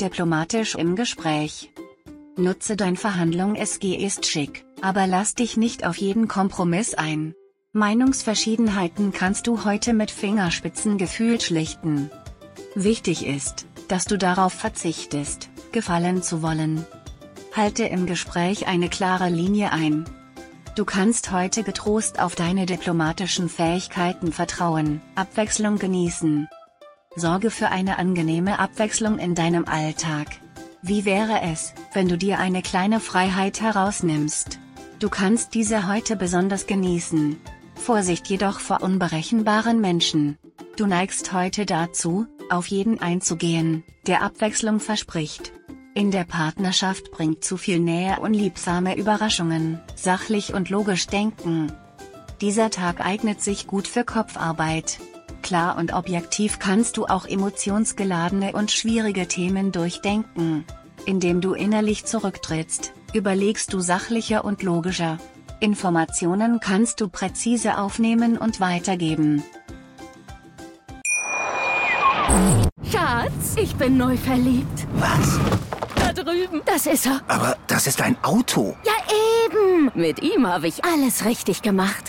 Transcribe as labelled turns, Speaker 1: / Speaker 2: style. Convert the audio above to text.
Speaker 1: Diplomatisch im Gespräch. Nutze dein Verhandlung SG ist schick, aber lass dich nicht auf jeden Kompromiss ein. Meinungsverschiedenheiten kannst du heute mit Fingerspitzengefühl schlichten. Wichtig ist, dass du darauf verzichtest, gefallen zu wollen. Halte im Gespräch eine klare Linie ein. Du kannst heute getrost auf deine diplomatischen Fähigkeiten vertrauen, Abwechslung genießen. Sorge für eine angenehme Abwechslung in deinem Alltag. Wie wäre es, wenn du dir eine kleine Freiheit herausnimmst? Du kannst diese heute besonders genießen. Vorsicht jedoch vor unberechenbaren Menschen. Du neigst heute dazu, auf jeden einzugehen, der Abwechslung verspricht. In der Partnerschaft bringt zu viel Nähe unliebsame Überraschungen, sachlich und logisch denken. Dieser Tag eignet sich gut für Kopfarbeit. Klar und objektiv kannst du auch emotionsgeladene und schwierige Themen durchdenken. Indem du innerlich zurücktrittst, überlegst du sachlicher und logischer. Informationen kannst du präzise aufnehmen und weitergeben.
Speaker 2: Schatz, ich bin neu verliebt.
Speaker 3: Was?
Speaker 2: Da drüben. Das ist er.
Speaker 3: Aber das ist ein Auto.
Speaker 2: Ja, eben. Mit ihm habe ich alles richtig gemacht.